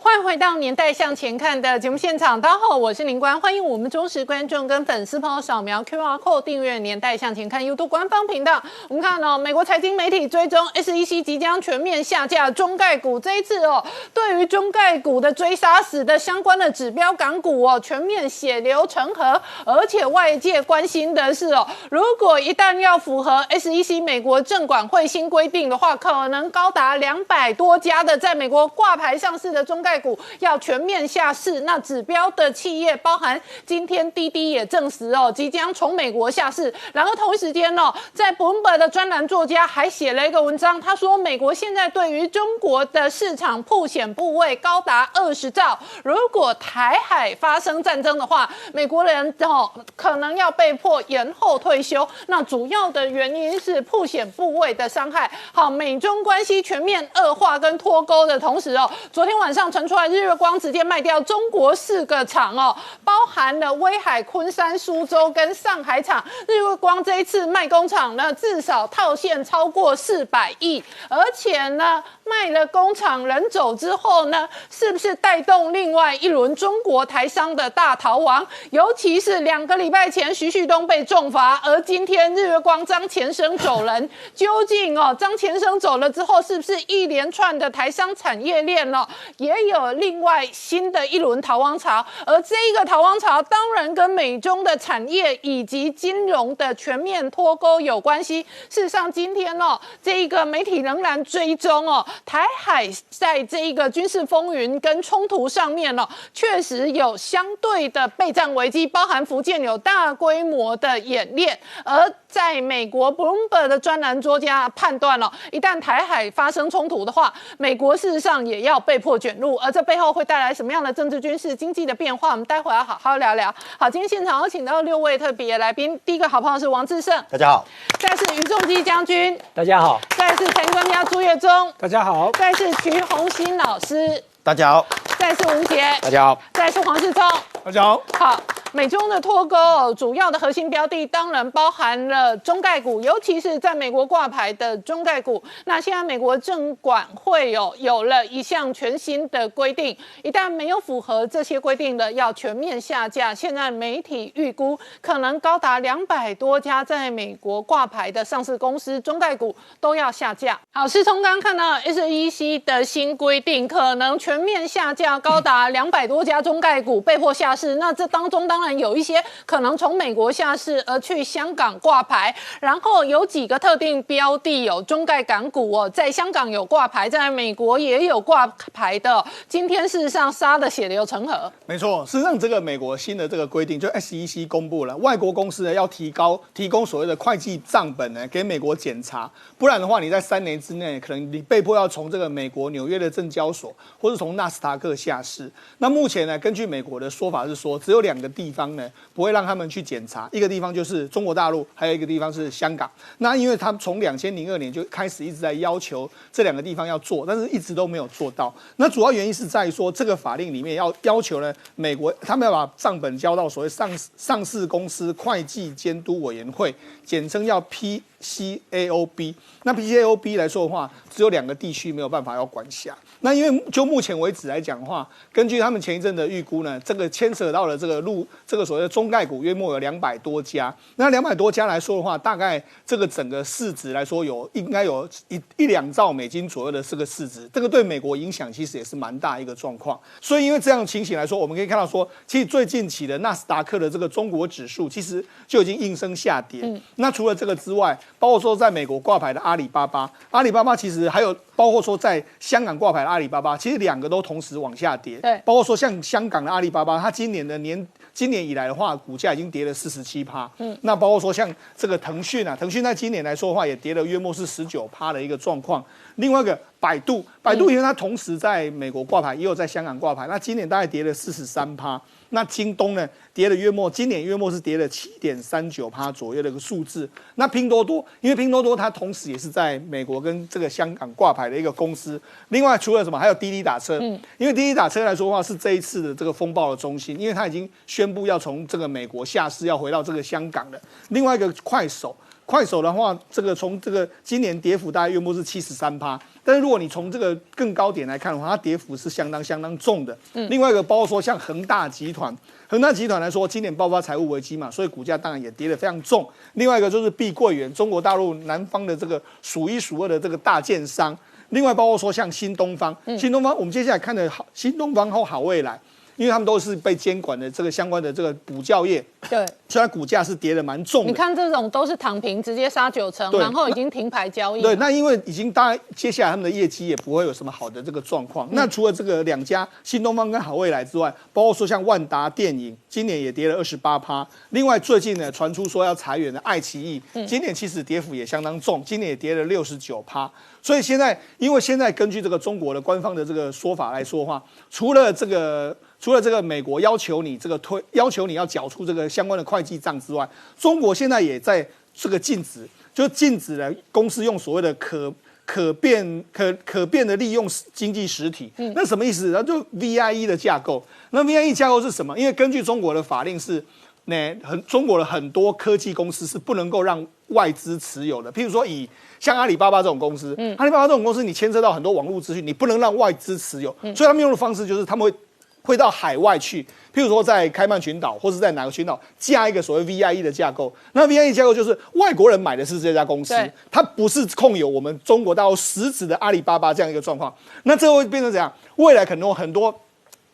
欢迎回到《年代向前看》的节目现场，大家好，我是林官，欢迎我们忠实观众跟粉丝朋友扫描 QR Code 订阅《年代向前看》YouTube 官方频道。我们看哦，美国财经媒体追踪 SEC 即将全面下架中概股，这一次哦，对于中概股的追杀，使得相关的指标港股哦全面血流成河，而且外界关心的是哦，如果一旦要符合 SEC 美国证管会新规定的话，可能高达两百多家的在美国挂牌上市的中概。概股要全面下市，那指标的企业包含今天滴滴也证实哦，即将从美国下市。然后同一时间哦，在伯恩伯的专栏作家还写了一个文章，他说美国现在对于中国的市场铺险部位高达二十兆，如果台海发生战争的话，美国人哦可能要被迫延后退休。那主要的原因是铺险部位的伤害。好，美中关系全面恶化跟脱钩的同时哦，昨天晚上。传出来，日月光直接卖掉中国四个厂哦，包含了威海、昆山、苏州跟上海厂。日月光这一次卖工厂呢，至少套现超过四百亿，而且呢，卖了工厂人走之后呢，是不是带动另外一轮中国台商的大逃亡？尤其是两个礼拜前徐旭东被重罚，而今天日月光张前生走人，究竟哦，张前生走了之后，是不是一连串的台商产业链哦？也有另外新的一轮逃亡潮，而这一个逃亡潮当然跟美中的产业以及金融的全面脱钩有关系。事实上，今天哦，这一个媒体仍然追踪哦，台海在这一个军事风云跟冲突上面哦，确实有相对的备战危机，包含福建有大规模的演练，而在美国 Bloomberg 的专栏作家判断了，一旦台海发生冲突的话，美国事实上也要被迫卷入。而这背后会带来什么样的政治、军事、经济的变化？我们待会要好好聊聊。好，今天现场有请到六位特别来宾。第一个好朋友是王志胜，大家好；再是于仲基将军，大家好；再是陈专家朱月忠，大家好；再是徐宏新老师，大家好；再是吴杰，大家好；再是黄世聪，大家好。好。美中的脱钩，主要的核心标的当然包含了中概股，尤其是在美国挂牌的中概股。那现在美国证管会有有了一项全新的规定，一旦没有符合这些规定的，要全面下架。现在媒体预估可能高达两百多家在美国挂牌的上市公司中概股都要下架。好，是从刚刚看到 SEC 的新规定，可能全面下架高达两百多家中概股被迫下市。那这当中当然有一些可能从美国下市而去香港挂牌，然后有几个特定标的有中概港股哦，在香港有挂牌，在美国也有挂牌的。今天事实上杀的血流成河。没错，事实上这个美国新的这个规定，就 SEC 公布了，外国公司呢要提高提供所谓的会计账本呢给美国检查，不然的话你在三年之内可能你被迫要从这个美国纽约的证交所或者从纳斯达克下市。那目前呢，根据美国的说法是说，只有两个地。地方呢不会让他们去检查，一个地方就是中国大陆，还有一个地方是香港。那因为他们从两千零二年就开始一直在要求这两个地方要做，但是一直都没有做到。那主要原因是在于说，这个法令里面要要求呢，美国他们要把账本交到所谓上上市公司会计监督委员会，简称要批 C A O B。那 P C A O B 来说的话，只有两个地区没有办法要管辖。那因为就目前为止来讲的话，根据他们前一阵的预估呢，这个牵扯到了这个路这个所谓的中概股约莫有两百多家。那两百多家来说的话，大概这个整个市值来说有应该有一一两兆美金左右的这个市值，这个对美国影响其实也是蛮大一个状况。所以因为这样情形来说，我们可以看到说，其实最近期的纳斯达克的这个中国指数其实就已经应声下跌。那除了这个之外，包括说在美国挂牌的阿里巴巴，阿里巴巴其实还有。包括说在香港挂牌的阿里巴巴，其实两个都同时往下跌。对，包括说像香港的阿里巴巴，它今年的年今年以来的话，股价已经跌了四十七趴。嗯，那包括说像这个腾讯啊，腾讯在今年来说的话，也跌了约莫是十九趴的一个状况。另外一个百度，百度因为它同时在美国挂牌，也有在香港挂牌，那今年大概跌了四十三趴。那京东呢，跌了月末，今年月末是跌了七点三九趴左右的一个数字。那拼多多，因为拼多多它同时也是在美国跟这个香港挂牌的一个公司。另外除了什么，还有滴滴打车，嗯，因为滴滴打车来说的话，是这一次的这个风暴的中心，因为它已经宣布要从这个美国下市，要回到这个香港的。另外一个快手。快手的话，这个从这个今年跌幅大概约莫是七十三趴，但是如果你从这个更高点来看的话，它跌幅是相当相当重的。嗯，另外一个包括说像恒大集团，恒大集团来说，今年爆发财务危机嘛，所以股价当然也跌得非常重。另外一个就是碧桂园，中国大陆南方的这个数一数二的这个大建商。另外包括说像新东方，新东方我们接下来看的好，新东方和好未来。因为他们都是被监管的这个相关的这个补教业，对，虽然股价是跌的蛮重。你看这种都是躺平，直接杀九成，然后已经停牌交易。对，那因为已经当然接下来他们的业绩也不会有什么好的这个状况。那除了这个两家新东方跟好未来之外，包括说像万达电影，今年也跌了二十八趴。另外最近呢传出说要裁员的爱奇艺，今年其实跌幅也相当重，今年也跌了六十九趴。所以现在因为现在根据这个中国的官方的这个说法来说话，除了这个。除了这个美国要求你这个推要求你要缴出这个相关的会计账之外，中国现在也在这个禁止，就禁止了公司用所谓的可可变可可变的利用经济实体。嗯，那什么意思？那就 VIE 的架构。那 VIE 架构是什么？因为根据中国的法令是，那很中国的很多科技公司是不能够让外资持有的。譬如说以像阿里巴巴这种公司，嗯，阿里巴巴这种公司你牵涉到很多网络资讯，你不能让外资持有。所以他们用的方式就是他们会。会到海外去，譬如说在开曼群岛或是在哪个群岛加一个所谓 VIE 的架构。那 VIE 架构就是外国人买的是这家公司，它不是控有我们中国大陆实质的阿里巴巴这样一个状况。那这会变成怎样？未来可能有很多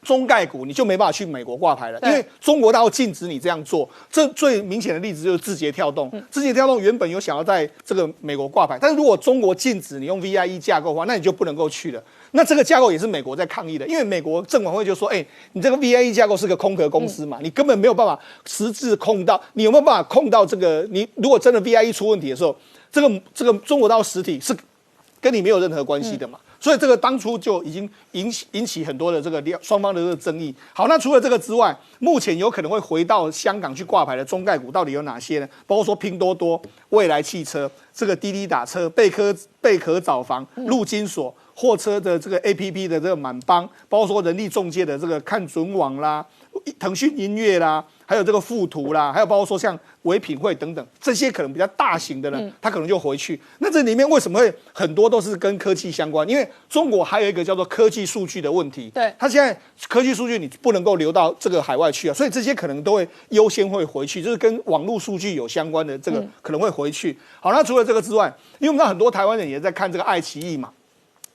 中概股你就没办法去美国挂牌了，因为中国大陆禁止你这样做。这最明显的例子就是字节跳动。字节跳动原本有想要在这个美国挂牌，但是如果中国禁止你用 VIE 架构的话，那你就不能够去了。那这个架构也是美国在抗议的，因为美国证管会就说：“哎，你这个 VIE 架构是个空壳公司嘛，你根本没有办法实质控到，你有没有办法控到这个？你如果真的 VIE 出问题的时候，这个这个中国到实体是跟你没有任何关系的嘛？所以这个当初就已经引起引起很多的这个双方的这个争议。好，那除了这个之外，目前有可能会回到香港去挂牌的中概股到底有哪些呢？包括说拼多多、未来汽车、这个滴滴打车、贝壳贝壳找房、陆金所。货车的这个 A P P 的这个满帮，包括说人力中介的这个看准网啦，腾讯音乐啦，还有这个富途啦，还有包括说像唯品会等等，这些可能比较大型的呢，它可能就回去。那这里面为什么会很多都是跟科技相关？因为中国还有一个叫做科技数据的问题。对，它现在科技数据你不能够流到这个海外去啊，所以这些可能都会优先会回去，就是跟网络数据有相关的这个可能会回去。好，那除了这个之外，因为我们知道很多台湾人也在看这个爱奇艺嘛。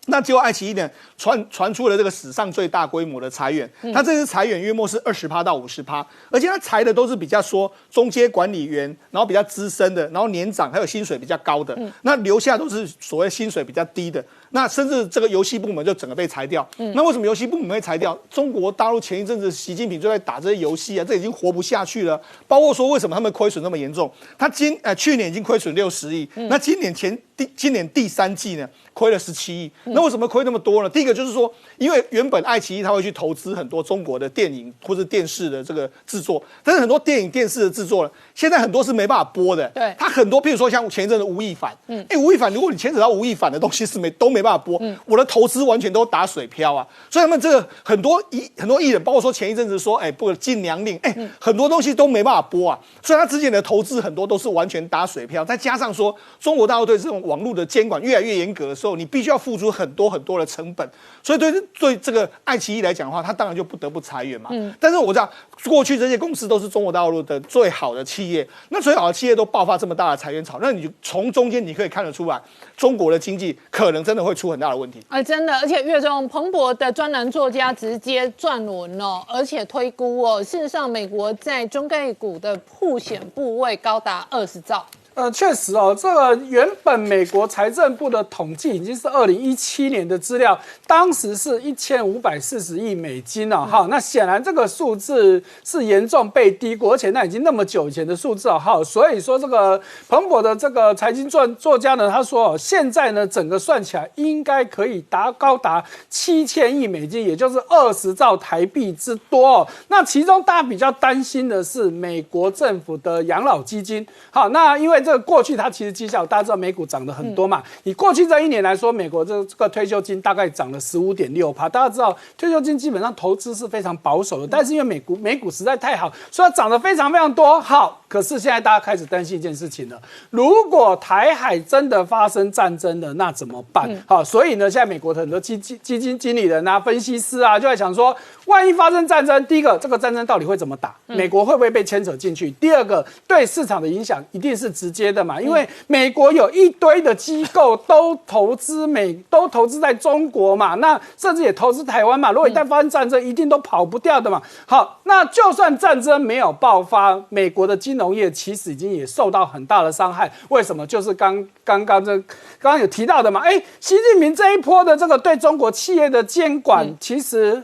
那结果爱奇艺呢传传出了这个史上最大规模的裁员，他这次裁员约莫是二十趴到五十趴，而且他裁的都是比较说中阶管理员，然后比较资深的，然后年长还有薪水比较高的，那留下都是所谓薪水比较低的。那甚至这个游戏部门就整个被裁掉。那为什么游戏部门会裁掉？中国大陆前一阵子习近平就在打这些游戏啊，这已经活不下去了。包括说为什么他们亏损那么严重？他今呃去年已经亏损六十亿，那今年前第今年第三季呢？亏了十七亿，那为什么亏那么多呢？第一个就是说，因为原本爱奇艺他会去投资很多中国的电影或者电视的这个制作，但是很多电影电视的制作呢，现在很多是没办法播的。对，他很多，譬如说像前一阵的吴亦凡，嗯，哎，吴亦凡，如果你牵扯到吴亦凡的东西是没都没办法播，嗯我的投资完全都打水漂啊。所以他们这个很多艺很多艺人，包括说前一阵子说，哎，不禁娘令，哎，很多东西都没办法播啊。所以他之前的投资很多都是完全打水漂，再加上说中国大陆对这种网络的监管越来越严格的时候。你必须要付出很多很多的成本，所以对对这个爱奇艺来讲的话，它当然就不得不裁员嘛。嗯。但是我知道过去这些公司都是中国大陆的最好的企业，那最好的企业都爆发这么大的裁员潮，那你就从中间你可以看得出来，中国的经济可能真的会出很大的问题。哎，真的，而且岳中彭博的专栏作家直接撰文哦，而且推估哦，事实上美国在中概股的铺险部位高达二十兆。呃，确实哦，这个原本美国财政部的统计已经是二零一七年的资料，当时是一千五百四十亿美金了哈。那显然这个数字是严重被低估，而且那已经那么久以前的数字了哈。所以说这个彭博的这个财经作作家呢，他说哦现在呢整个算起来应该可以达高达七千亿美金，也就是二十兆台币之多。哦那其中大家比较担心的是美国政府的养老基金，好，那因为。这个过去它其实绩效大家知道美股涨得很多嘛，以过去这一年来说，美国这这个退休金大概涨了十五点六趴，大家知道退休金基本上投资是非常保守的，但是因为美股美股实在太好，所以它涨得非常非常多。好，可是现在大家开始担心一件事情了，如果台海真的发生战争了，那怎么办？好，所以呢，现在美国的很多基基基金经理人啊、分析师啊，就在想说，万一发生战争，第一个，这个战争到底会怎么打？美国会不会被牵扯进去？第二个，对市场的影响一定是直接的嘛，因为美国有一堆的机构都投资美，都投资在中国嘛，那甚至也投资台湾嘛。如果一旦发生战争，一定都跑不掉的嘛。好，那就算战争没有爆发，美国的金融业其实已经也受到很大的伤害。为什么？就是刚刚刚这刚刚有提到的嘛。哎，习近平这一波的这个对中国企业的监管，其实。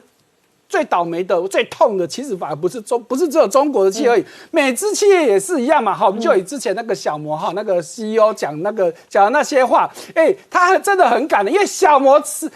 最倒霉的、最痛的，其实反而不是中，不是只有中国的企业而已，美资企业也是一样嘛。好，我们就以之前那个小摩哈那个 CEO 讲那个讲的那些话，哎，他真的很感人，因为小摩是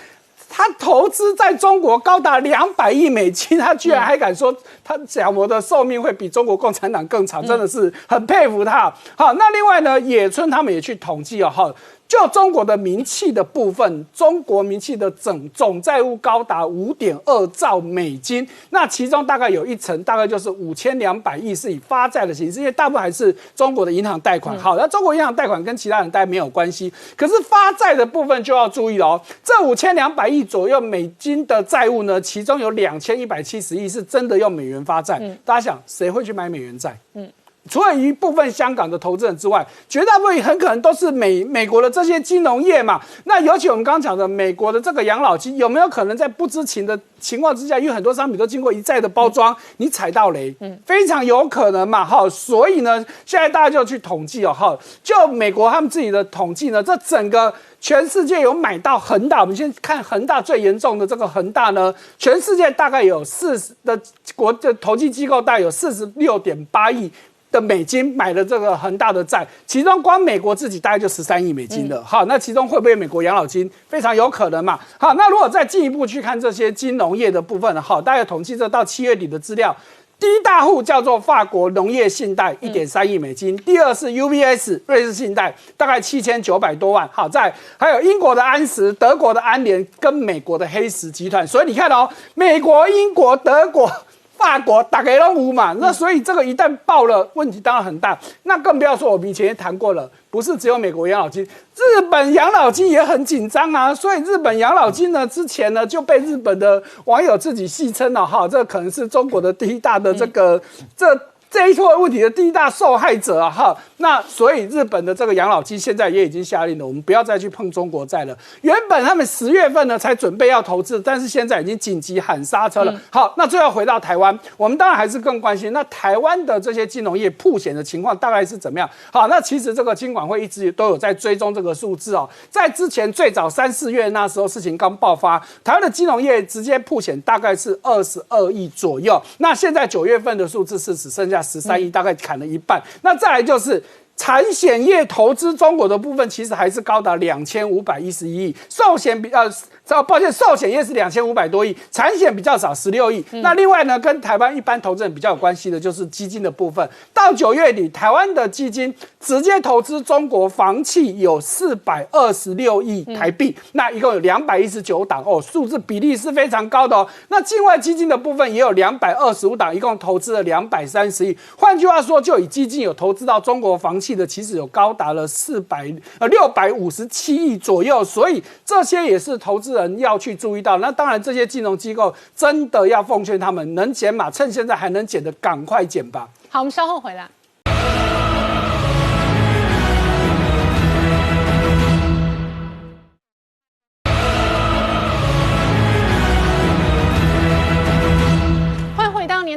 他投资在中国高达两百亿美金，他居然还敢说他小摩的寿命会比中国共产党更长，真的是很佩服他。好，那另外呢，野村他们也去统计哦，哈。就中国的名气的部分，中国名气的总总债务高达五点二兆美金，那其中大概有一成，大概就是五千两百亿是以发债的形式，因为大部分还是中国的银行贷款。好，那中国银行贷款跟其他人贷没有关系，可是发债的部分就要注意了哦。这五千两百亿左右美金的债务呢，其中有两千一百七十亿是真的用美元发债。大家想，谁会去买美元债？嗯。除了一部分香港的投资人之外，绝大部分很可能都是美美国的这些金融业嘛。那尤其我们刚刚讲的美国的这个养老金，有没有可能在不知情的情况之下，因为很多商品都经过一再的包装，你踩到雷？嗯，非常有可能嘛。哈，所以呢，现在大家就去统计哦，哈，就美国他们自己的统计呢，这整个全世界有买到恒大，我们先看恒大最严重的这个恒大呢，全世界大概有四十的国的投机机构，大概有四十六点八亿。的美金买了这个恒大的债，其中光美国自己大概就十三亿美金了。好，那其中会不会美国养老金？非常有可能嘛。好，那如果再进一步去看这些金融业的部分？好，大家统计这到七月底的资料，第一大户叫做法国农业信贷，一点三亿美金；第二是 UBS 瑞士信贷，大概七千九百多万。好，在还有英国的安石、德国的安联跟美国的黑石集团。所以你看哦，美国、英国、德国。法国打给了五嘛，那所以这个一旦爆了，问题当然很大。那更不要说我们以前也谈过了，不是只有美国养老金，日本养老金也很紧张啊。所以日本养老金呢，之前呢就被日本的网友自己戏称了哈，这可能是中国的第一大的这个这。这一块问题的第一大受害者啊，哈，那所以日本的这个养老金现在也已经下令了，我们不要再去碰中国债了。原本他们十月份呢才准备要投资，但是现在已经紧急喊刹车了。好，那最后回到台湾，我们当然还是更关心那台湾的这些金融业破险的情况大概是怎么样。好，那其实这个金管会一直都有在追踪这个数字哦。在之前最早三四月那时候事情刚爆发，台湾的金融业直接破险大概是二十二亿左右。那现在九月份的数字是只剩下。十三亿大概砍了一半，那再来就是产险业投资中国的部分，其实还是高达两千五百一十一亿，寿险比较。这抱歉，寿险业是两千五百多亿，产险比较少，十六亿。那另外呢，跟台湾一般投资人比较有关系的，就是基金的部分。到九月底，台湾的基金直接投资中国房企有四百二十六亿台币，那一共有两百一十九档哦，数字比例是非常高的哦。那境外基金的部分也有两百二十五档，一共投资了两百三十亿。换句话说，就以基金有投资到中国房企的，其实有高达了四百呃六百五十七亿左右，所以这些也是投资。人要去注意到，那当然这些金融机构真的要奉劝他们，能减码，趁现在还能减的，赶快减吧。好，我们稍后回来。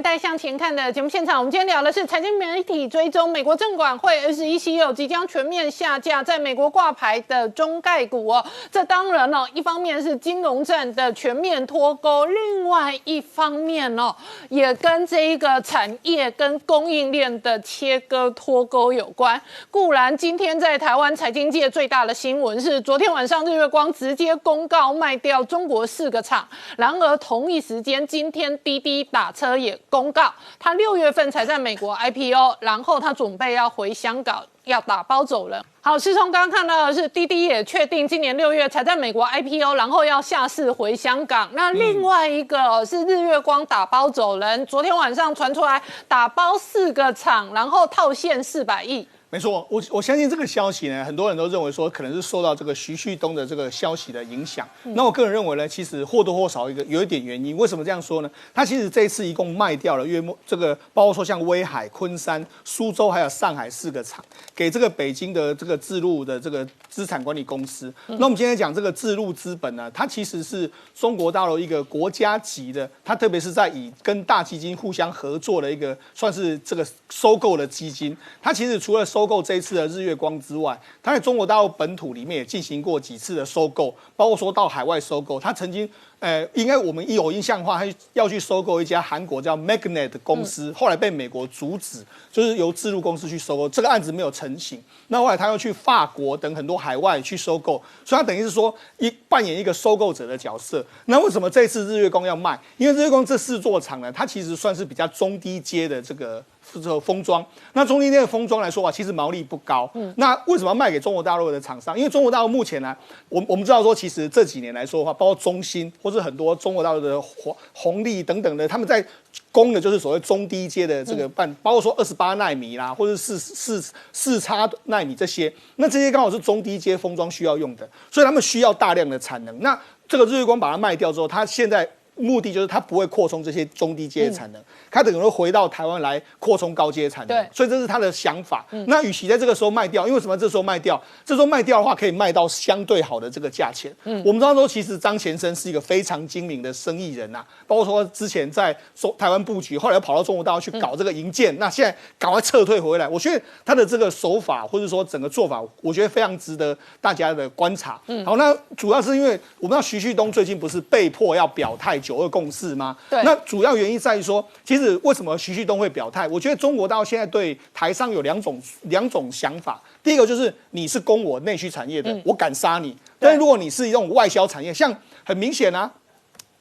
年代向前看的节目现场，我们今天聊的是财经媒体追踪美国证管会 SEC 有即将全面下架在美国挂牌的中概股哦。这当然哦，一方面是金融战的全面脱钩，另外一方面哦，也跟这一个产业跟供应链的切割脱钩有关。固然今天在台湾财经界最大的新闻是，昨天晚上日月光直接公告卖掉中国四个厂，然而同一时间今天滴滴打车也。公告，他六月份才在美国 IPO，然后他准备要回香港要打包走人。好，师聪刚刚看到的是滴滴也确定今年六月才在美国 IPO，然后要下市回香港。那另外一个是日月光打包走人，昨天晚上传出来打包四个厂，然后套现四百亿。没错，我我相信这个消息呢，很多人都认为说可能是受到这个徐旭东的这个消息的影响。那我个人认为呢，其实或多或少一个有一点原因。为什么这样说呢？他其实这一次一共卖掉了约莫这个，包括说像威海、昆山、苏州还有上海四个厂，给这个北京的这个自路的这个资产管理公司。那我们今天讲这个自路资本呢，它其实是中国大陆一个国家级的，它特别是在以跟大基金互相合作的一个算是这个收购的基金。它其实除了收收购这一次的日月光之外，它在中国大陆本土里面也进行过几次的收购，包括说到海外收购。它曾经，呃，应该我们一有印象的话，他要去收购一家韩国叫 Magnet 公司，后来被美国阻止，就是由自路公司去收购，这个案子没有成型。那后来他又去法国等很多海外去收购，所以他等于是说一扮演一个收购者的角色。那为什么这次日月光要卖？因为日月光这四座厂呢，它其实算是比较中低阶的这个。这个封装，那中低阶的封装来说啊，其实毛利不高。嗯，那为什么要卖给中国大陆的厂商？因为中国大陆目前呢，我我们知道说，其实这几年来说的话，包括中芯或者很多中国大陆的红红利等等的，他们在供的就是所谓中低阶的这个半，包括说二十八纳米啦，或者四四四叉纳米这些，那这些刚好是中低阶封装需要用的，所以他们需要大量的产能。那这个日月光把它卖掉之后，它现在。目的就是它不会扩充这些中低阶的产能，它等于会回到台湾来扩充高阶产能。对，所以这是他的想法。那与其在这个时候卖掉，因为什么？这时候卖掉，这时候卖掉的话，可以卖到相对好的这个价钱。嗯，我们知道说，其实张前生是一个非常精明的生意人呐，包括说之前在中台湾布局，后来又跑到中国大陆去搞这个银建，那现在赶快撤退回来。我觉得他的这个手法或者说整个做法，我觉得非常值得大家的观察。嗯，好，那主要是因为我们知道徐旭东最近不是被迫要表态。九二共识吗？对。那主要原因在于说，其实为什么徐旭东会表态？我觉得中国到现在对台商有两种两种想法。第一个就是你是攻我内需产业的，我敢杀你。但如果你是一种外销产业，像很明显啊。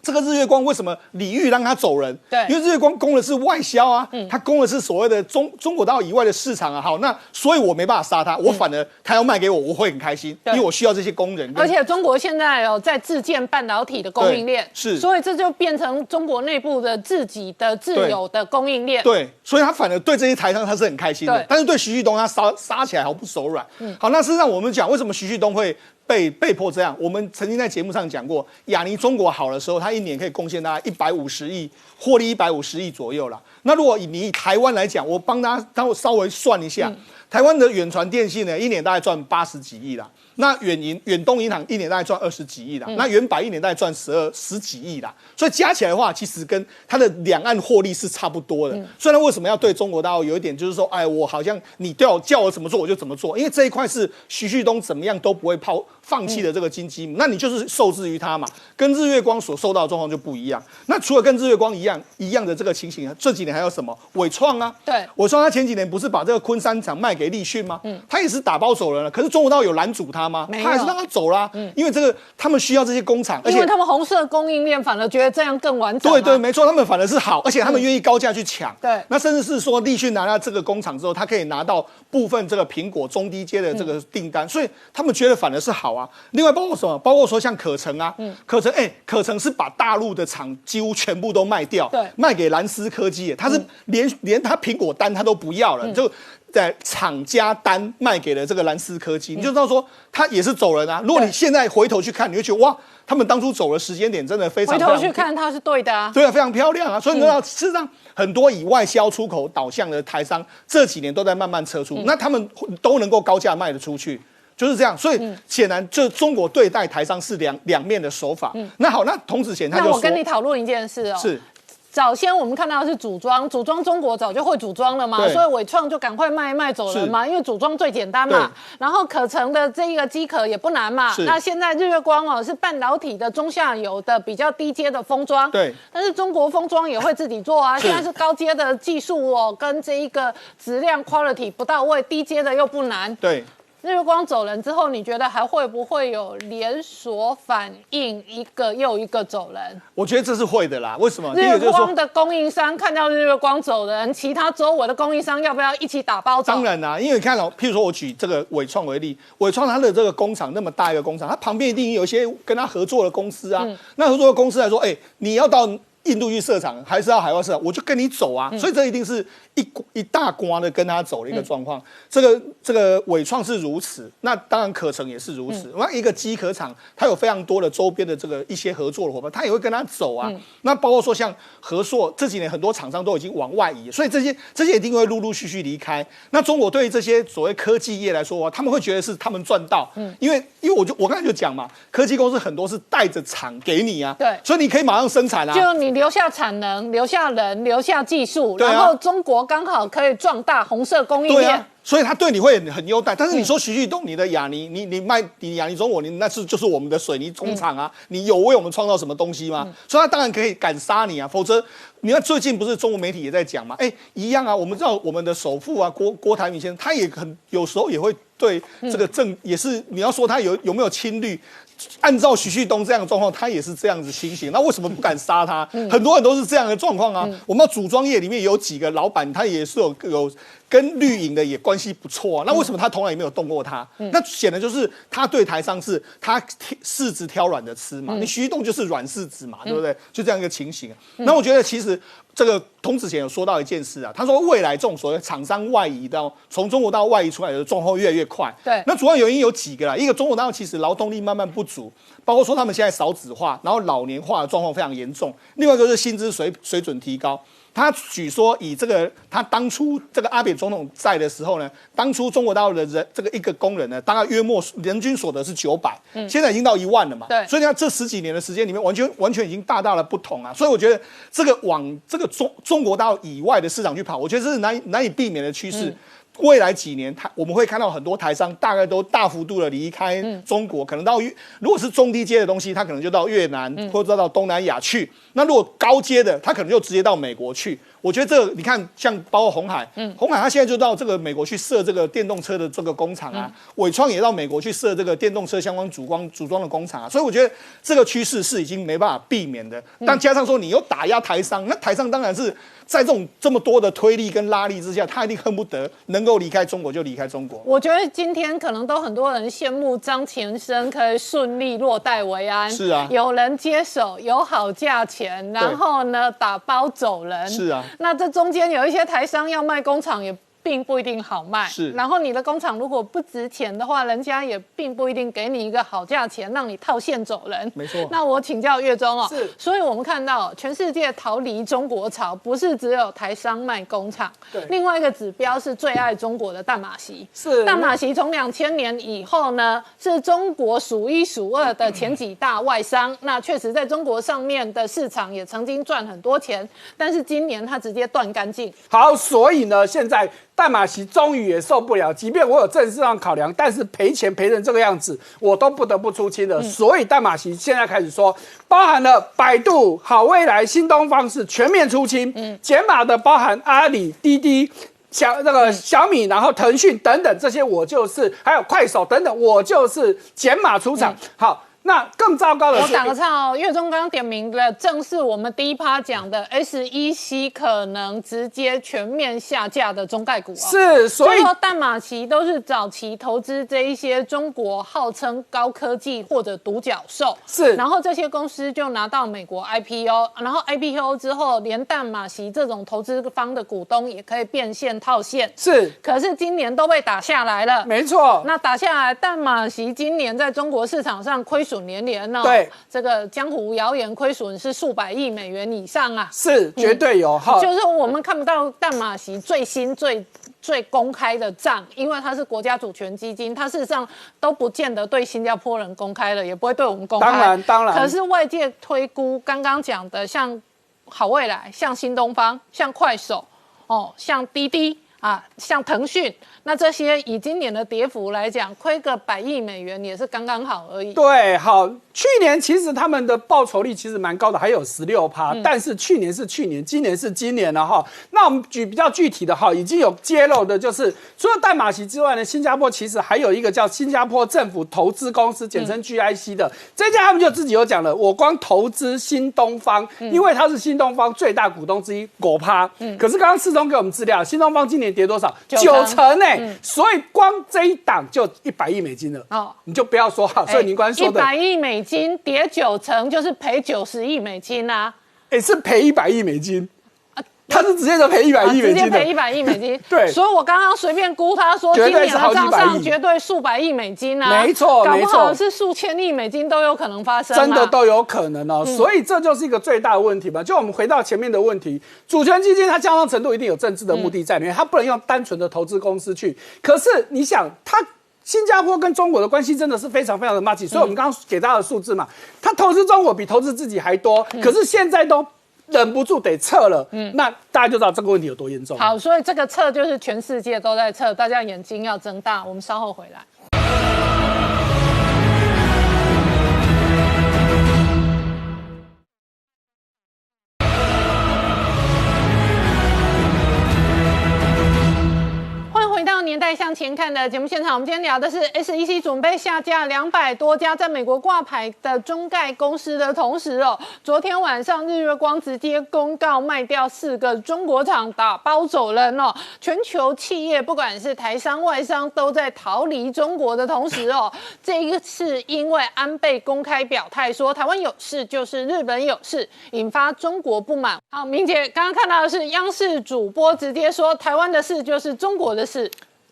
这个日月光为什么李玉让他走人？对，因为日月光攻的是外销啊，嗯他攻的是所谓的中中国大陆以外的市场啊。好，那所以我没办法杀他，我反而他要卖给我，我会很开心，因为我需要这些工人。而且中国现在有在自建半导体的供应链，是，所以这就变成中国内部的自己的自有的供应链。对，所以他反而对这些台商他是很开心的，但是对徐旭东他杀杀起来毫不手软。嗯好，那事实上我们讲为什么徐旭东会？被被迫这样，我们曾经在节目上讲过，亚尼中国好的时候，它一年可以贡献大概一百五十亿，获利一百五十亿左右了。那如果以你台湾来讲，我帮大家稍微算一下，台湾的远传电信呢，一年大概赚八十几亿啦。那远银、远东银行一年大概赚二十几亿啦，那远百一年大概赚十二十几亿啦，所以加起来的话，其实跟它的两岸获利是差不多的。虽然为什么要对中国大陆有一点，就是说，哎，我好像你叫叫我怎么做我就怎么做，因为这一块是徐旭东怎么样都不会抛放弃了这个金鸡母，那你就是受制于他嘛，跟日月光所受到的状况就不一样。那除了跟日月光一样一样的这个情形，这几年还有什么伟创啊？对，伟创他前几年不是把这个昆山厂卖给立讯吗？嗯，他也是打包走人了，可是中国大陆有拦阻他。他吗？他还是让他走啦，因为这个他们需要这些工厂，而且他们红色供应链反而觉得这样更完整。对对，没错，他们反而是好，而且他们愿意高价去抢。对，那甚至是说立讯拿到这个工厂之后，他可以拿到部分这个苹果中低阶的这个订单，所以他们觉得反而是好啊。另外包括什么？包括说像可成啊，嗯可成哎，可成是把大陆的厂几乎全部都卖掉，对，卖给蓝思科技，他是连连他苹果单他都不要了，就。在厂家单卖给了这个蓝思科技，你就知道说他也是走人啊。如果你现在回头去看，你会觉得哇，他们当初走的时间点真的非常。回头去看，他是对的啊。对啊，非常漂亮啊。所以你知道，事实上很多以外销出口导向的台商这几年都在慢慢撤出，那他们都能够高价卖得出去，就是这样。所以显然，这中国对待台商是两两面的手法。嗯那好，那童子贤他就说，我跟你讨论一件事哦。是。早先我们看到的是组装，组装中国早就会组装了嘛，所以伟创就赶快卖一卖走人嘛，因为组装最简单嘛。然后可成的这一个机壳也不难嘛。那现在日月光哦是半导体的中下游的比较低阶的封装，对。但是中国封装也会自己做啊，现在是高阶的技术哦，跟这一个质量 quality 不到位，低阶的又不难。对。日月光走人之后，你觉得还会不会有连锁反应，一个又一个走人？我觉得这是会的啦。为什么？日月光的供应商看到日月光走人，其他周围的供应商要不要一起打包走？当然啦，因为你看哦，譬如说我举这个伟创为例，伟创它的这个工厂那么大一个工厂，它旁边一定有一些跟它合作的公司啊。那合作的公司来说，哎，你要到印度去设厂，还是要海外设厂，我就跟你走啊。所以这一定是。一一大瓜的跟他走的一个状况，这个这个伟创是如此，那当然可成也是如此。那一个机壳厂，它有非常多的周边的这个一些合作的伙伴，他也会跟他走啊。那包括说像和硕这几年很多厂商都已经往外移，所以这些这些一定会陆陆续续离开。那中国对于这些所谓科技业来说，他们会觉得是他们赚到，嗯，因为因为我就我刚才就讲嘛，科技公司很多是带着厂给你啊，对，所以你可以马上生产啊，就你留下产能，留下人，留下技术，然后中国。刚好可以壮大红色供应链，所以他对你会很优待。但是你说徐旭东，你的亚尼，你你卖你亚尼中国，你那是就是我们的水泥工厂啊，你有为我们创造什么东西吗？所以他当然可以敢杀你啊。否则，你看最近不是中国媒体也在讲嘛？哎，一样啊。我们知道我们的首富啊，郭郭台铭先生，他也很有时候也会对这个政也是你要说他有有没有亲绿。按照徐旭东这样的状况，他也是这样子情形，那为什么不敢杀他？很多人都是这样的状况啊。我们组装业里面有几个老板，他也是有有跟绿营的也关系不错啊。那为什么他从来也没有动过他？那显然就是他对台商是他柿子挑软的吃嘛。你徐旭东就是软柿子嘛，对不对？就这样一个情形。那我觉得其实。这个童子贤有说到一件事啊，他说未来这种所谓厂商外移到从中国到外移出来的状况越来越快。对，那主要原因有几个啦，一个中国大陆其实劳动力慢慢不足，包括说他们现在少子化，然后老年化的状况非常严重，另外一个是薪资水水准提高。他举说，以这个他当初这个阿扁总统在的时候呢，当初中国大陆的人这个一个工人呢，大概约莫人均所得是九百，现在已经到一万了嘛。对，所以你看这十几年的时间里面，完全完全已经大大的不同啊。所以我觉得这个往这个中中国大陆以外的市场去跑，我觉得这是难以难以避免的趋势。未来几年，台我们会看到很多台商大概都大幅度的离开中国，可能到越如果是中低阶的东西，它可能就到越南或者到东南亚去。那如果高阶的，它可能就直接到美国去。我觉得这你看，像包括红海，红海它现在就到这个美国去设这个电动车的这个工厂啊，伟创也到美国去设这个电动车相关组装组装的工厂啊。所以我觉得这个趋势是已经没办法避免的。但加上说你又打压台商，那台商当然是。在这种这么多的推力跟拉力之下，他一定恨不得能够离开中国就离开中国。我觉得今天可能都很多人羡慕张前生可以顺利落袋为安。是啊，有人接手，有好价钱，然后呢打包走人。是啊，那这中间有一些台商要卖工厂也。并不一定好卖，是。然后你的工厂如果不值钱的话，人家也并不一定给你一个好价钱，让你套现走人。没错。那我请教月中哦，是。所以我们看到全世界逃离中国潮，不是只有台商卖工厂，对。另外一个指标是最爱中国的淡马锡，是。淡马锡从两千年以后呢，是中国数一数二的前几大外商。那确实在中国上面的市场也曾经赚很多钱，但是今年它直接断干净。好，所以呢，现在。淡马锡终于也受不了，即便我有政治上考量，但是赔钱赔成这个样子，我都不得不出清了。所以淡马锡现在开始说，包含了百度、好未来、新东方是全面出清，嗯，减码的包含阿里、滴滴、小那个小米，然后腾讯等等这些，我就是还有快手等等，我就是减码出场。好。那更糟糕的是，我打个岔哦，岳中刚刚点名的正是我们第一趴讲的 SEC 可能直接全面下架的中概股啊。是，所以说淡马锡都是早期投资这一些中国号称高科技或者独角兽，是，然后这些公司就拿到美国 IPO，然后 IPO 之后，连淡马锡这种投资方的股东也可以变现套现，是，可是今年都被打下来了，没错。那打下来，淡马锡今年在中国市场上亏。损连连呢？对，这个江湖谣言亏损是数百亿美元以上啊，是绝对有哈。就是我们看不到淡马锡最新最最公开的账，因为它是国家主权基金，它事实上都不见得对新加坡人公开了，也不会对我们公开。当然，当然。可是外界推估，刚刚讲的像好未来、像新东方、像快手哦、像滴滴。啊，像腾讯，那这些以今年的跌幅来讲，亏个百亿美元也是刚刚好而已。对，好，去年其实他们的报酬率其实蛮高的，还有十六趴，但是去年是去年，今年是今年了哈。那我们举比较具体的哈，已经有揭露的就是除了代码席之外呢，新加坡其实还有一个叫新加坡政府投资公司，简称 GIC 的，这家他们就自己有讲了，我光投资新东方，因为它是新东方最大股东之一，果趴。嗯，可是刚刚四中给我们资料，新东方今年跌多少？九成。呢，所以光这一档就一百亿美金了。哦，你就不要说哈，所以您刚说的一百亿美金跌九成，就是赔九十亿美金啊。哎，是赔一百亿美金。他是直接就赔一百亿美金，直接赔一百亿美金。对，所以我刚刚随便估，他说今年的账上绝对数百亿美金啊，没错，搞不好是数千亿美金都有可能发生，真的都有可能哦。所以这就是一个最大的问题嘛。就我们回到前面的问题，主权基金它降仓程度一定有政治的目的在里面，它不能用单纯的投资公司去。可是你想，它新加坡跟中国的关系真的是非常非常的密切，所以我们刚刚给大家的数字嘛，他投资中国比投资自己还多，可是现在都。忍不住得撤了，嗯，那大家就知道这个问题有多严重。好，所以这个撤就是全世界都在撤，大家眼睛要睁大。我们稍后回来。看的节目现场，我们今天聊的是 SEC 准备下架两百多家在美国挂牌的中概公司的同时哦，昨天晚上日月光直接公告卖掉四个中国厂，打包走人哦。全球企业不管是台商外商都在逃离中国的同时哦，这一次因为安倍公开表态说台湾有事就是日本有事，引发中国不满。好，明姐刚刚看到的是央视主播直接说台湾的事就是中国的事。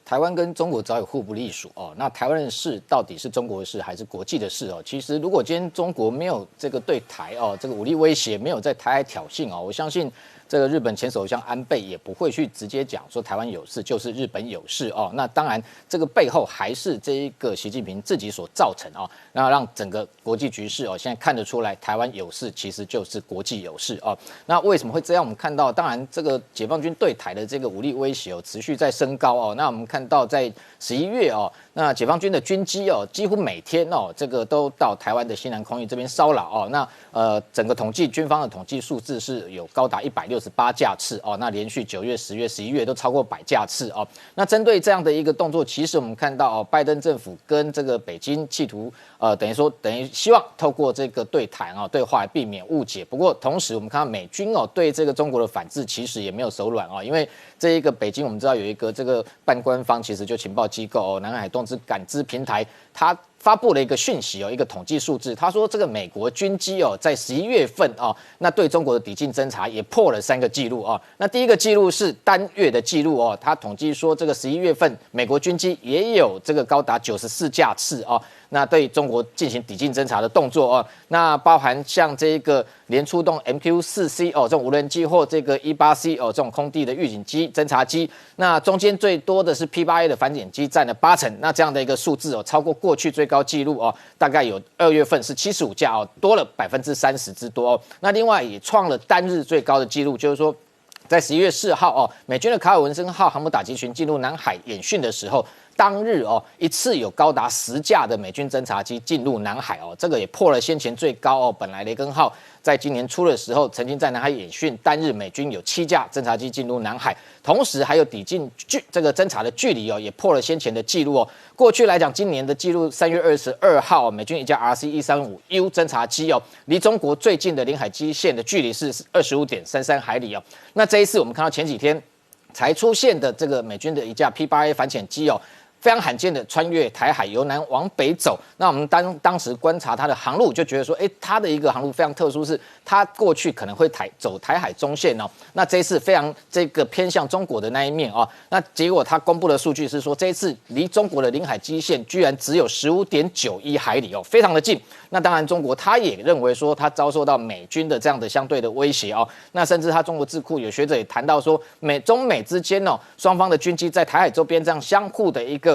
台湾跟中国早已互不隶属哦，那台湾的事到底是中国的事还是国际的事哦？其实如果今天中国没有这个对台哦，这个武力威胁没有在台海挑衅哦，我相信。这个日本前首相安倍也不会去直接讲说台湾有事就是日本有事哦。那当然，这个背后还是这一个习近平自己所造成哦。那让整个国际局势哦，现在看得出来台湾有事其实就是国际有事哦。那为什么会这样？我们看到，当然这个解放军对台的这个武力威胁哦，持续在升高哦。那我们看到在十一月哦。那解放军的军机哦，几乎每天哦，这个都到台湾的西南空域这边骚扰哦。那呃，整个统计军方的统计数字是有高达一百六十八架次哦。那连续九月、十月、十一月都超过百架次哦。那针对这样的一个动作，其实我们看到哦，拜登政府跟这个北京企图呃，等于说等于希望透过这个对谈啊对话来避免误解。不过同时我们看到美军哦对这个中国的反制其实也没有手软哦，因为这一个北京我们知道有一个这个半官方其实就情报机构哦，南海东。是感知平台，它发布了一个讯息哦，一个统计数字，他说这个美国军机哦，在十一月份哦，那对中国的抵近侦察也破了三个记录哦。那第一个记录是单月的记录哦，他统计说这个十一月份美国军机也有这个高达九十四架次哦。那对中国进行抵近侦察的动作哦，那包含像这个连出动 MQ 四 C 哦这种无人机或这个一八 C 哦这种空地的预警机侦察机，那中间最多的是 P 八 A 的反潜机占了八成，那这样的一个数字哦，超过过去最高纪录哦，大概有二月份是七十五架哦，多了百分之三十之多哦。那另外也创了单日最高的纪录，就是说在十一月四号哦，美军的卡尔文森号航母打击群进入南海演训的时候。当日哦，一次有高达十架的美军侦察机进入南海哦，这个也破了先前最高哦。本来雷根号在今年初的时候，曾经在南海演训，单日美军有七架侦察机进入南海，同时还有抵近距这个侦察的距离哦，也破了先前的记录哦。过去来讲，今年的记录，三月二十二号，美军一架 RC 一三五 U 侦察机哦，离中国最近的领海基线的距离是二十五点三三海里哦。那这一次我们看到前几天才出现的这个美军的一架 P 八 A 反潜机哦。非常罕见的穿越台海由南往北走，那我们当当时观察它的航路，就觉得说，哎，它的一个航路非常特殊，是它过去可能会台走台海中线哦。那这一次非常这个偏向中国的那一面哦，那结果它公布的数据是说，这一次离中国的领海基线居然只有十五点九一海里哦，非常的近。那当然中国他也认为说，他遭受到美军的这样的相对的威胁哦。那甚至他中国智库有学者也谈到说，美中美之间哦，双方的军机在台海周边这样相互的一个。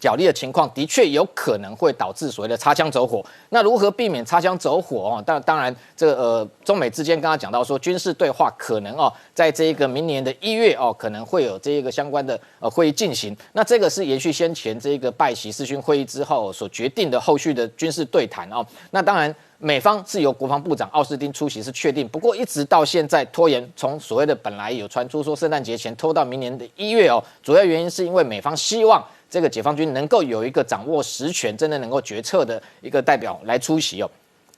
角力的情况，的确有可能会导致所谓的擦枪走火。那如何避免擦枪走火哦？当当然，这个呃，中美之间刚刚讲到说军事对话可能哦，在这一个明年的一月哦，可能会有这一个相关的呃会议进行。那这个是延续先前这一个拜习视讯会议之后所决定的后续的军事对谈哦。那当然。美方是由国防部长奥斯汀出席是确定，不过一直到现在拖延，从所谓的本来有传出说圣诞节前拖到明年的一月哦，主要原因是因为美方希望这个解放军能够有一个掌握实权、真的能够决策的一个代表来出席哦，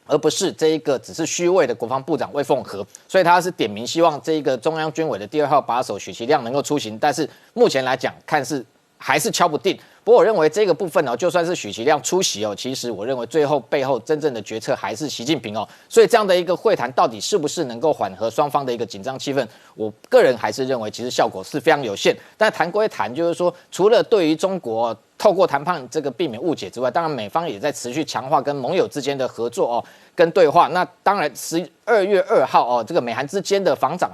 而不是这一个只是虚位的国防部长魏凤和，所以他是点名希望这一个中央军委的第二号把手许其亮能够出行，但是目前来讲看是还是敲不定。不过我认为这个部分哦，就算是许其亮出席哦，其实我认为最后背后真正的决策还是习近平哦。所以这样的一个会谈到底是不是能够缓和双方的一个紧张气氛？我个人还是认为其实效果是非常有限。但谈归谈，就是说除了对于中国透过谈判这个避免误解之外，当然美方也在持续强化跟盟友之间的合作哦，跟对话。那当然十二月二号哦，这个美韩之间的防长。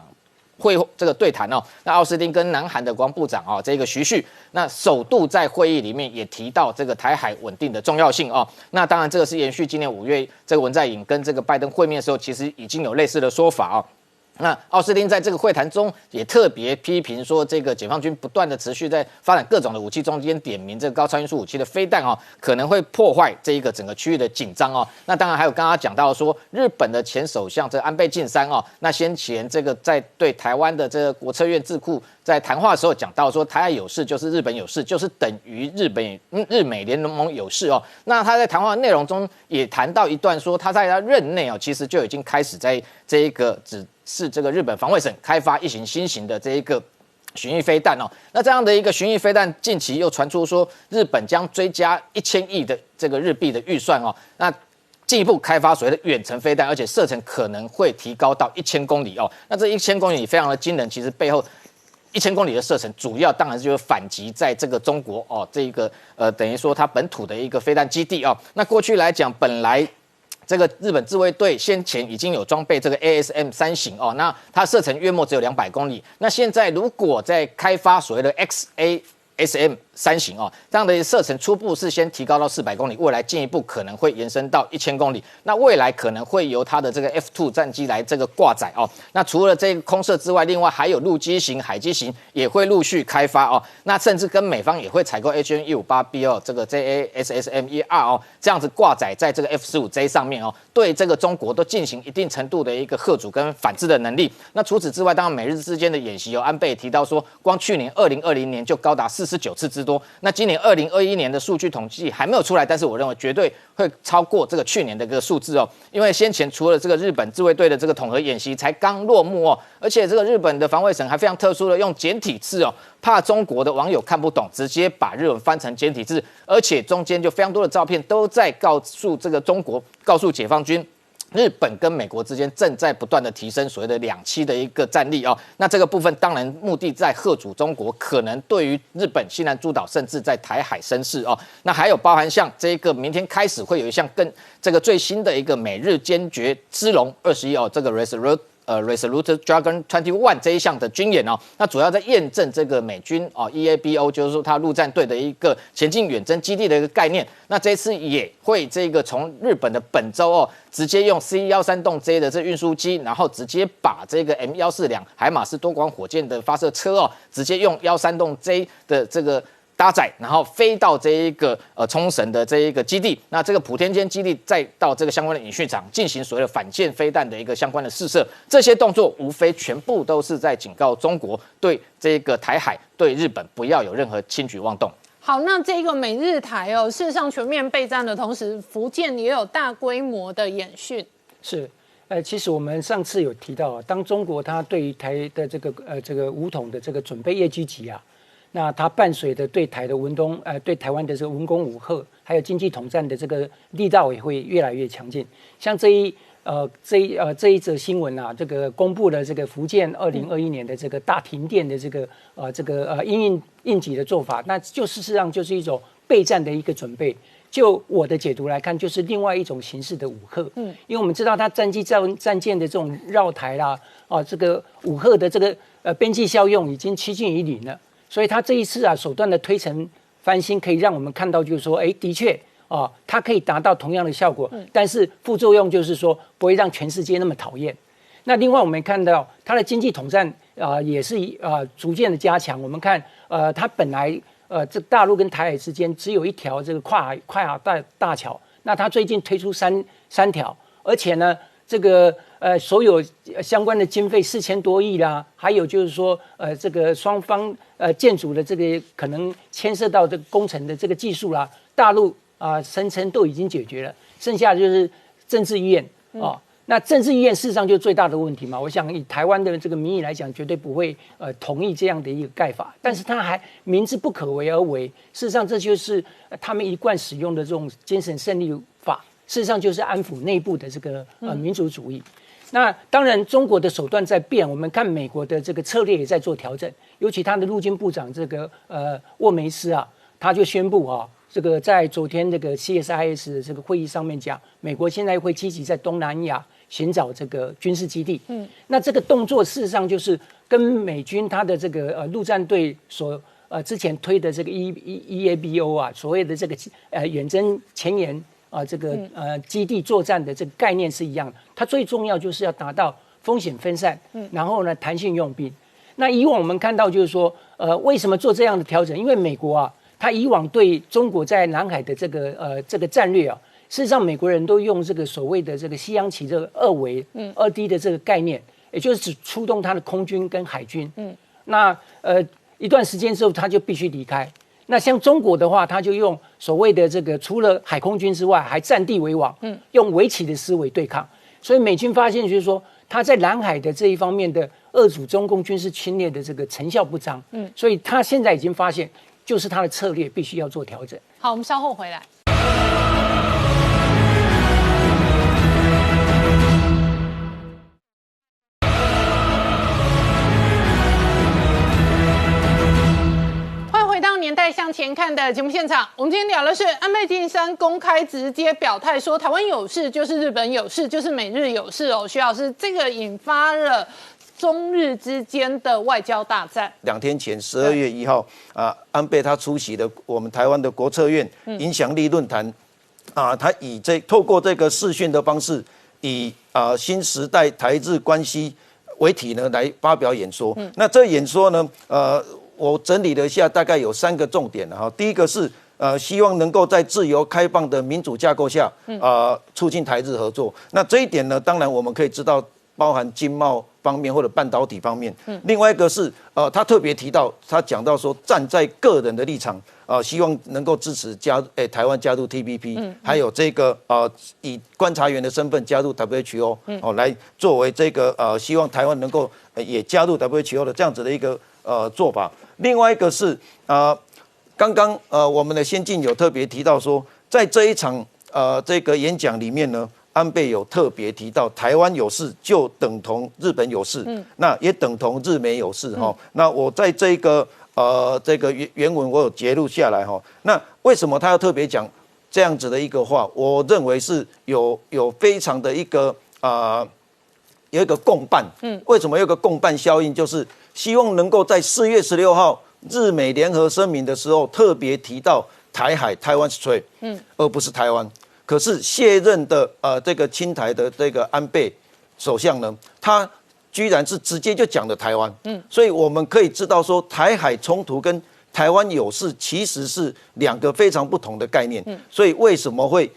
会这个对谈哦，那奥斯汀跟南韩的国防部长哦，这个徐旭，那首度在会议里面也提到这个台海稳定的重要性哦。那当然这个是延续今年五月这个文在寅跟这个拜登会面的时候，其实已经有类似的说法哦。那奥斯汀在这个会谈中也特别批评说，这个解放军不断的持续在发展各种的武器中间，点名这个高超音速武器的飞弹哦，可能会破坏这一个整个区域的紧张哦。那当然还有刚刚讲到说，日本的前首相这安倍晋三哦，那先前这个在对台湾的这个国策院智库在谈话的时候讲到说，台海有事就是日本有事，就是等于日本日美联盟有事哦。那他在谈话内容中也谈到一段说，他在他任内哦，其实就已经开始在这一个指。是这个日本防卫省开发一型新型的这一个巡弋飞弹哦，那这样的一个巡弋飞弹，近期又传出说日本将追加一千亿的这个日币的预算哦，那进一步开发所谓的远程飞弹，而且射程可能会提高到一千公里哦，那这一千公里非常的惊人，其实背后一千公里的射程，主要当然就是反击在这个中国哦，这一个呃等于说它本土的一个飞弹基地哦，那过去来讲本来。这个日本自卫队先前已经有装备这个 ASM 三型哦，那它射程约莫只有两百公里。那现在如果在开发所谓的 XASM。三型哦，这样的射程初步是先提高到四百公里，未来进一步可能会延伸到一千公里。那未来可能会由它的这个 F two 战机来这个挂载哦。那除了这个空射之外，另外还有陆基型、海基型也会陆续开发哦。那甚至跟美方也会采购 H N 一五八 B 哦，这个 J A S S M E R 哦，这样子挂载在这个 F 十五 J 上面哦，对这个中国都进行一定程度的一个贺阻跟反制的能力。那除此之外，当然美日之间的演习，由安倍提到说，光去年二零二零年就高达四十九次之多。那今年二零二一年的数据统计还没有出来，但是我认为绝对会超过这个去年的一个数字哦。因为先前除了这个日本自卫队的这个统合演习才刚落幕哦，而且这个日本的防卫省还非常特殊的用简体字哦，怕中国的网友看不懂，直接把日文翻成简体字，而且中间就非常多的照片都在告诉这个中国，告诉解放军。日本跟美国之间正在不断的提升所谓的两栖的一个战力哦，那这个部分当然目的在贺阻中国可能对于日本西南诸岛甚至在台海生事哦，那还有包含像这个明天开始会有一项更这个最新的一个美日坚决之龙二十一哦，这个 Resolute。呃，Resolute Dragon Twenty One 这一项的军演哦，那主要在验证这个美军哦 EABO，就是说它陆战队的一个前进远征基地的一个概念。那这次也会这个从日本的本州哦，直接用 C 幺三栋 J 的这运输机，然后直接把这个 M 幺四两海马斯多管火箭的发射车哦，直接用幺三栋 J 的这个。搭载，然后飞到这一个呃冲绳的这一个基地，那这个普天间基地再到这个相关的演训场进行所谓的反舰飞弹的一个相关的试射，这些动作无非全部都是在警告中国对这个台海对日本不要有任何轻举妄动。好，那这个美日台哦，事实上全面备战的同时，福建也有大规模的演训。是，呃，其实我们上次有提到啊，当中国它对于台的这个呃这个武统的这个准备越积极啊。那它伴随的对台的文东，呃，对台湾的这个文攻武赫，还有经济统战的这个力道也会越来越强劲。像这一呃这一呃这一则新闻啊，这个公布了这个福建二零二一年的这个大停电的这个呃这个呃应应应急的做法，那就事实上就是一种备战的一个准备。就我的解读来看，就是另外一种形式的武赫。嗯，因为我们知道它战机战战舰的这种绕台啦，啊，这个武赫的这个呃边际效用已经趋近于零了。所以他这一次啊，手段的推陈翻新，可以让我们看到，就是说，哎，的确啊，它可以达到同样的效果，但是副作用就是说不会让全世界那么讨厌。那另外我们看到它的经济统战啊，也是啊逐渐的加强。我们看呃，它本来呃这大陆跟台海之间只有一条这个跨海跨海大大桥，那它最近推出三三条，而且呢这个呃所有相关的经费四千多亿啦，还有就是说呃这个双方呃建筑的这个可能牵涉到这个工程的这个技术啦，大陆啊声称都已经解决了，剩下就是政治意愿啊。那政治意愿事实上就是最大的问题嘛？我想以台湾的这个民意来讲，绝对不会呃同意这样的一个盖法。但是他还明知不可为而为，事实上这就是他们一贯使用的这种精神胜利法。事实上就是安抚内部的这个呃民族主义。那当然中国的手段在变，我们看美国的这个策略也在做调整。尤其他的陆军部长这个呃沃梅斯啊，他就宣布啊。这个在昨天这个 CSIS 的这个会议上面讲，美国现在会积极在东南亚寻找这个军事基地。嗯，那这个动作事实上就是跟美军他的这个呃陆战队所呃之前推的这个 E E EABO 啊，所谓的这个呃远征前沿啊这个呃基地作战的这个概念是一样的。它最重要就是要达到风险分散，嗯，然后呢弹性用兵。那以往我们看到就是说，呃，为什么做这样的调整？因为美国啊。它以往对中国在南海的这个呃这个战略啊，事实上美国人都用这个所谓的这个西洋棋这个二维嗯二 D 的这个概念，也就是只出动它的空军跟海军嗯，那呃一段时间之后他就必须离开。那像中国的话，他就用所谓的这个除了海空军之外，还占地为王，嗯，用围棋的思维对抗。所以美军发现就是说他在南海的这一方面的遏阻中共军事侵略的这个成效不彰，嗯，所以他现在已经发现。就是他的策略必须要做调整。好，我们稍后回来。年代向前看》的节目现场。我们今天聊的是安倍晋三公开直接表态说，台湾有事就是日本有事，就是美日有事哦。徐老师，这个引发了。中日之间的外交大战。两天前，十二月一号，啊，安倍他出席的我们台湾的国策院影响力论坛，啊，他以这透过这个视讯的方式，以啊新时代台日关系为体呢来发表演说。那这演说呢，呃，我整理了一下，大概有三个重点哈。第一个是，呃，希望能够在自由开放的民主架构下，啊，促进台日合作。那这一点呢，当然我们可以知道。包含经贸方面或者半导体方面，嗯，另外一个是呃，他特别提到，他讲到说，站在个人的立场啊，希望能够支持加诶台湾加入 TPP，嗯，还有这个呃以观察员的身份加入 WHO，嗯，哦，来作为这个呃希望台湾能够也加入 WHO 的这样子的一个呃做法。另外一个是啊，刚刚呃我们的先进有特别提到说，在这一场呃这个演讲里面呢。安倍有特别提到，台湾有事就等同日本有事，嗯，那也等同日美有事哈。那我在这个呃这个原原文我有截录下来哈。那为什么他要特别讲这样子的一个话？我认为是有有非常的一个啊有一个共伴，嗯，为什么有个共伴效应？就是希望能够在四月十六号日美联合声明的时候特别提到台海台湾 Strait，嗯，而不是台湾。可是卸任的呃这个青台的这个安倍首相呢，他居然是直接就讲了台湾，嗯，所以我们可以知道说台海冲突跟台湾有事其实是两个非常不同的概念，嗯，所以为什么会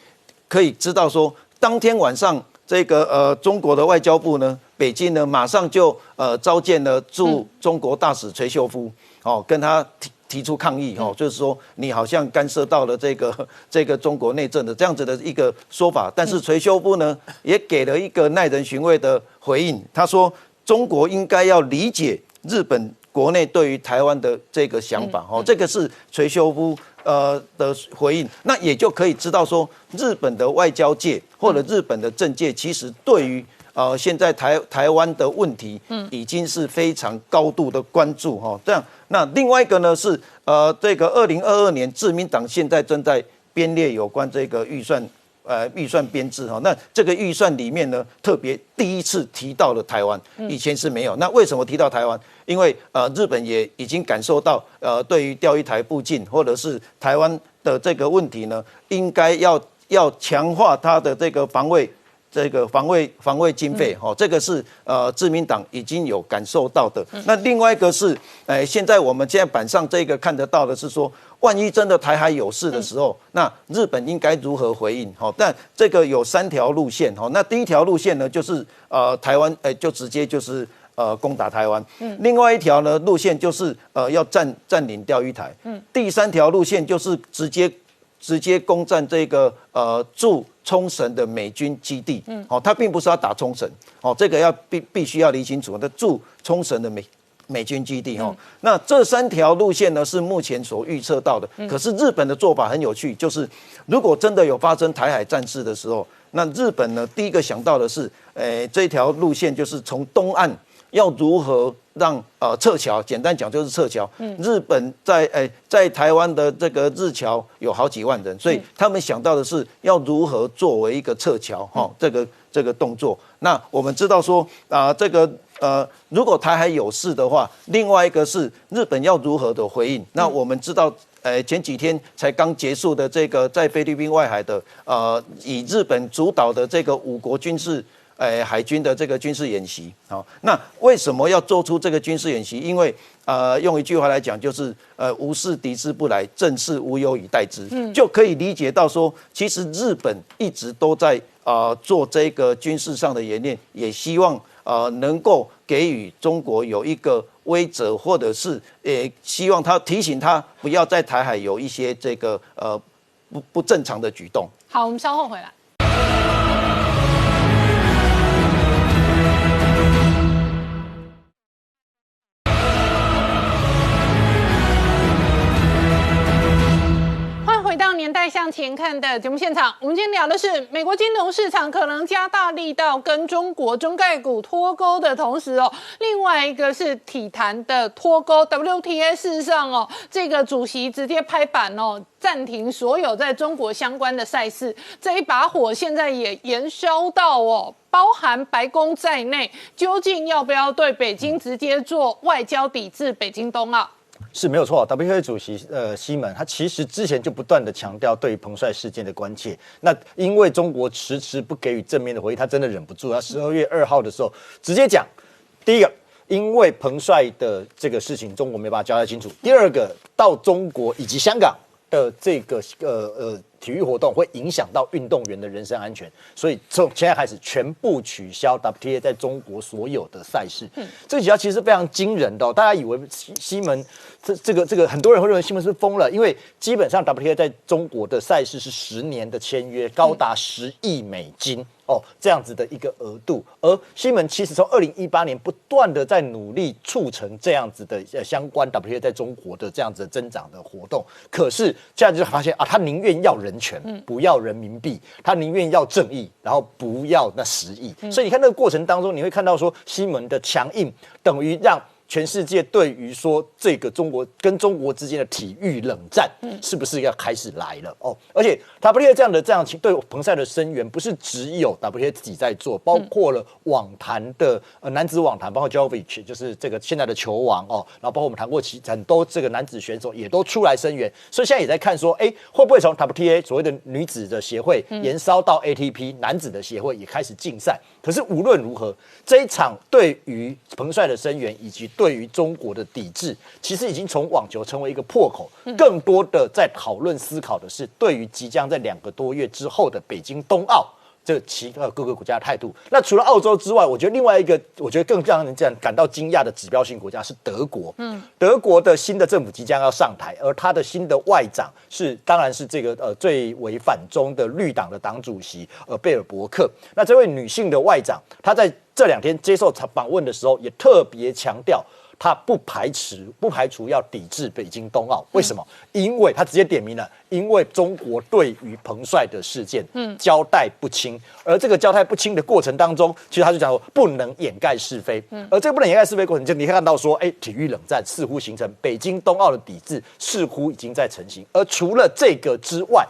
可以知道说当天晚上这个呃中国的外交部呢，北京呢马上就呃召见了驻中国大使垂秀夫，哦跟他提。提出抗议哦，就是说你好像干涉到了这个 这个中国内政的这样子的一个说法，但是垂修夫呢也给了一个耐人寻味的回应，他说中国应该要理解日本国内对于台湾的这个想法哦，这个是垂修夫呃的回应，那也就可以知道说日本的外交界或者日本的政界其实对于。呃，现在台台湾的问题，嗯，已经是非常高度的关注哈。这样，那另外一个呢是，呃，这个二零二二年，自民党现在正在编列有关这个预算呃预算编制哈。那这个预算里面呢，特别第一次提到了台湾，以前是没有。那为什么提到台湾？因为呃日本也已经感受到呃对于钓鱼台附近或者是台湾的这个问题呢，应该要要强化它的这个防卫。这个防卫防卫经费，哈，这个是呃，自民党已经有感受到的。那另外一个是，呃，现在我们现在板上这个看得到的是说，万一真的台海有事的时候，那日本应该如何回应？哈，但这个有三条路线，哈，那第一条路线呢，就是呃，台湾，呃，就直接就是呃，攻打台湾。嗯。另外一条呢，路线就是呃，要占占领钓鱼台。嗯。第三条路线就是直接直接攻占这个呃驻。冲绳的美军基地，嗯，哦，他并不是要打冲绳，哦，这个要必必须要理清楚。他驻冲绳的美美军基地，哦，那这三条路线呢是目前所预测到的。可是日本的做法很有趣，就是如果真的有发生台海战事的时候，那日本呢第一个想到的是，诶，这条路线就是从东岸要如何。让呃撤侨，简单讲就是撤侨。嗯，日本在诶在台湾的这个日侨有好几万人，所以他们想到的是要如何作为一个撤侨哈这个这个动作。那我们知道说啊这个呃如果台海有事的话，另外一个是日本要如何的回应。那我们知道呃前几天才刚结束的这个在菲律宾外海的呃以日本主导的这个五国军事。诶，海军的这个军事演习，好，那为什么要做出这个军事演习？因为，呃，用一句话来讲，就是呃，无事敌之不来，正事无忧以待之，嗯，就可以理解到说，其实日本一直都在啊做这个军事上的演练，也希望啊能够给予中国有一个威慑，或者是也希望他提醒他不要在台海有一些这个呃不不正常的举动。好，我们稍后回来。年代向前看的节目现场，我们今天聊的是美国金融市场可能加大力道跟中国中概股脱钩的同时哦，另外一个是体坛的脱钩。WTA 事实上哦，这个主席直接拍板哦，暂停所有在中国相关的赛事。这一把火现在也延烧到哦，包含白宫在内，究竟要不要对北京直接做外交抵制北京冬奥？是没有错，WTA 主席呃西门，他其实之前就不断的强调对于彭帅事件的关切。那因为中国迟迟不给予正面的回应，他真的忍不住，他十二月二号的时候直接讲，第一个，因为彭帅的这个事情，中国没办法交代清楚；第二个，到中国以及香港的这个呃呃。体育活动会影响到运动员的人身安全，所以从现在开始全部取消 WTA 在中国所有的赛事。嗯，这几条其实非常惊人的，大家以为西西门这这个这个很多人会认为西门是疯了，因为基本上 WTA 在中国的赛事是十年的签约，高达十亿美金。哦，这样子的一个额度，而西门其实从二零一八年不断的在努力促成这样子的呃相关 WTA 在中国的这样子增长的活动，可是现在就发现啊，他宁愿要人权，不要人民币，他宁愿要正义，然后不要那十亿，所以你看那个过程当中，你会看到说西门的强硬等于让。全世界对于说这个中国跟中国之间的体育冷战，是不是要开始来了哦？而且 WTA 这样的这样情对彭帅的声援，不是只有 WTA 自己在做，包括了网坛的呃男子网坛，包括 Jovic 就是这个现在的球王哦，然后包括我们谈过其很多这个男子选手也都出来声援，所以现在也在看说，哎，会不会从 WTA 所谓的女子的协会延烧到 ATP 男子的协会也开始竞赛？可是无论如何，这一场对于彭帅的声援以及对于中国的抵制，其实已经从网球成为一个破口。更多的在讨论思考的是，对于即将在两个多月之后的北京冬奥。这其呃各个国家的态度，那除了澳洲之外，我觉得另外一个我觉得更让人这样感到惊讶的指标性国家是德国。嗯，德国的新的政府即将要上台，而他的新的外长是当然是这个呃最为反中的绿党的党主席呃贝尔伯克。那这位女性的外长，她在这两天接受访问的时候，也特别强调。他不排斥不排除要抵制北京冬奥，为什么？因为他直接点名了，因为中国对于彭帅的事件，嗯，交代不清，而这个交代不清的过程当中，其实他就讲说不能掩盖是非，嗯，而这个不能掩盖是非过程，就你看到说，哎，体育冷战似乎形成，北京冬奥的抵制似乎已经在成型，而除了这个之外，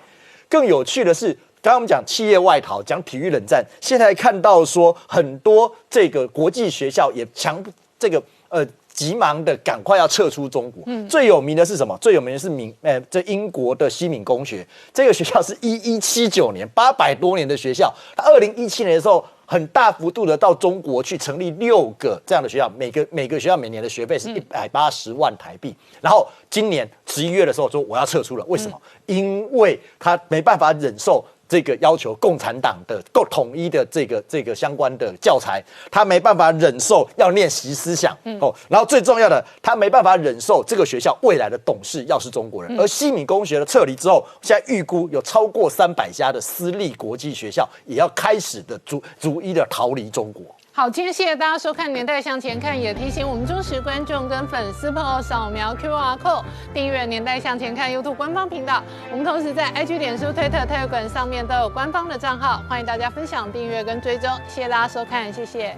更有趣的是。刚刚我们讲企业外逃，讲体育冷战，现在看到说很多这个国际学校也强这个呃。急忙的赶快要撤出中国。嗯，最有名的是什么？最有名的是闽，呃，这英国的西敏公学，这个学校是一一七九年，八百多年的学校。二零一七年的时候，很大幅度的到中国去成立六个这样的学校，每个每个学校每年的学费是一百八十万台币。然后今年十一月的时候说我要撤出了，为什么？因为他没办法忍受。这个要求共产党的够统一的这个这个相关的教材，他没办法忍受要练习思想哦。然后最重要的，他没办法忍受这个学校未来的董事要是中国人。而西敏公学的撤离之后，现在预估有超过三百家的私立国际学校也要开始的逐逐一的逃离中国。好，今天谢谢大家收看《年代向前看》，也提醒我们忠实观众跟粉丝朋友扫描 QR code 订阅《年代向前看》YouTube 官方频道。我们同时在 IG、脸书、推特、推管上面都有官方的账号，欢迎大家分享、订阅跟追踪。谢谢大家收看，谢谢。